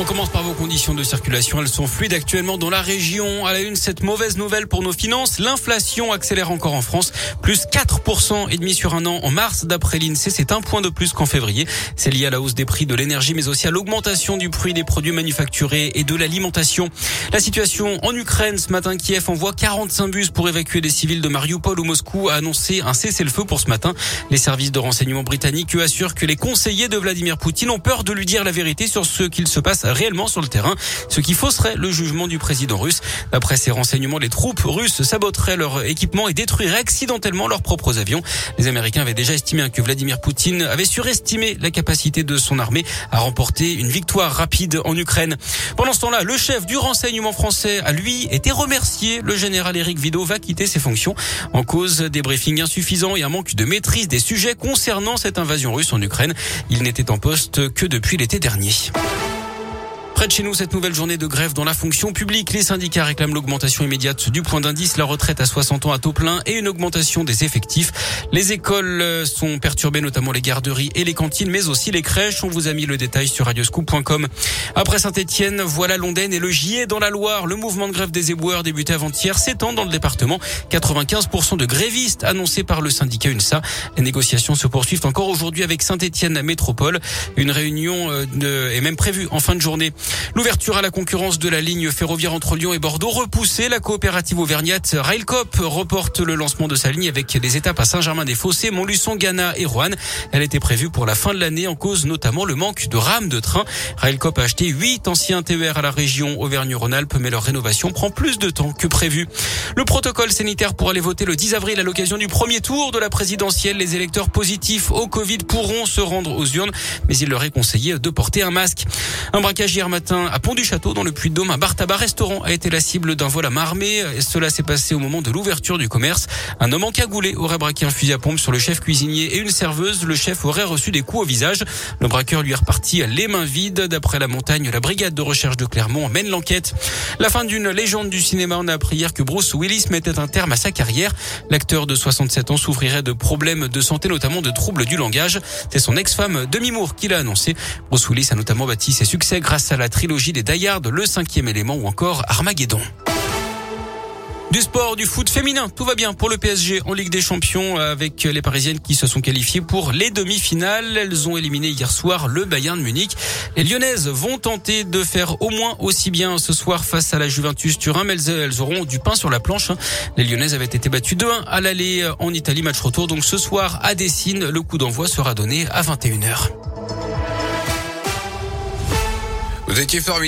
On commence par vos conditions de circulation. Elles sont fluides actuellement dans la région. À la une, cette mauvaise nouvelle pour nos finances. L'inflation accélère encore en France. Plus 4% et demi sur un an en mars d'après l'INSEE. C'est un point de plus qu'en février. C'est lié à la hausse des prix de l'énergie, mais aussi à l'augmentation du prix des produits manufacturés et de l'alimentation. La situation en Ukraine. Ce matin, Kiev envoie 45 bus pour évacuer des civils de Mariupol où Moscou a annoncé un cessez-le-feu pour ce matin. Les services de renseignement britanniques assurent que les conseillers de Vladimir Poutine ont peur de lui dire la vérité sur ce qu'il se passe réellement sur le terrain, ce qui fausserait le jugement du président russe. D'après ces renseignements, les troupes russes saboteraient leur équipement et détruiraient accidentellement leurs propres avions. Les Américains avaient déjà estimé que Vladimir Poutine avait surestimé la capacité de son armée à remporter une victoire rapide en Ukraine. Pendant ce temps-là, le chef du renseignement français a lui été remercié. Le général Éric Vidot va quitter ses fonctions en cause des briefings insuffisants et un manque de maîtrise des sujets concernant cette invasion russe en Ukraine. Il n'était en poste que depuis l'été dernier. Près de chez nous, cette nouvelle journée de grève dans la fonction publique, les syndicats réclament l'augmentation immédiate du point d'indice, la retraite à 60 ans à taux plein et une augmentation des effectifs. Les écoles euh, sont perturbées, notamment les garderies et les cantines, mais aussi les crèches. On vous a mis le détail sur radioscoop.com. Après Saint-Etienne, voilà Londaine et le Gier dans la Loire. Le mouvement de grève des éboueurs débuté avant-hier s'étend dans le département. 95% de grévistes annoncés par le syndicat UNSA. Les négociations se poursuivent encore aujourd'hui avec Saint-Etienne Métropole. Une réunion euh, est même prévue en fin de journée. L'ouverture à la concurrence de la ligne ferroviaire entre Lyon et Bordeaux repoussée. La coopérative auvergnate Railcop reporte le lancement de sa ligne avec des étapes à Saint-Germain-des-Fossés, Montluçon, Ghana et Rouen. Elle était prévue pour la fin de l'année en cause notamment le manque de rames de train. Railcop a acheté 8 anciens TER à la région Auvergne-Rhône-Alpes, mais leur rénovation prend plus de temps que prévu. Le protocole sanitaire pour aller voter le 10 avril à l'occasion du premier tour de la présidentielle. Les électeurs positifs au Covid pourront se rendre aux urnes, mais il leur est conseillé de porter un masque. Un braquage hier matin à Pont-du-Château dans le Puy-de-Dôme. Un bar tabac restaurant a été la cible d'un vol à main armée. Cela s'est passé au moment de l'ouverture du commerce. Un homme encagoulé aurait braqué un fusil à pompe sur le chef cuisinier et une serveuse. Le chef aurait reçu des coups au visage. Le braqueur lui est reparti les mains vides. D'après la montagne, la brigade de recherche de Clermont mène l'enquête. La fin d'une légende du cinéma. On a appris hier que Bruce Willis mettait un terme à sa carrière. L'acteur de 67 ans souffrirait de problèmes de santé, notamment de troubles du langage. C'est son ex-femme Demi Moore qui l'a annoncé. Bruce Willis a notamment bâti ses succès grâce à la trilogie des Die le cinquième élément ou encore Armageddon. Du sport, du foot féminin, tout va bien pour le PSG en Ligue des Champions avec les Parisiennes qui se sont qualifiées pour les demi-finales. Elles ont éliminé hier soir le Bayern de Munich. Les Lyonnaises vont tenter de faire au moins aussi bien ce soir face à la Juventus Turin, mais elles, auront du pain sur la planche. Les Lyonnaises avaient été battues 2-1 à l'aller en Italie, match retour. Donc ce soir à Dessine, le coup d'envoi sera donné à 21h. Vous étiez formidable.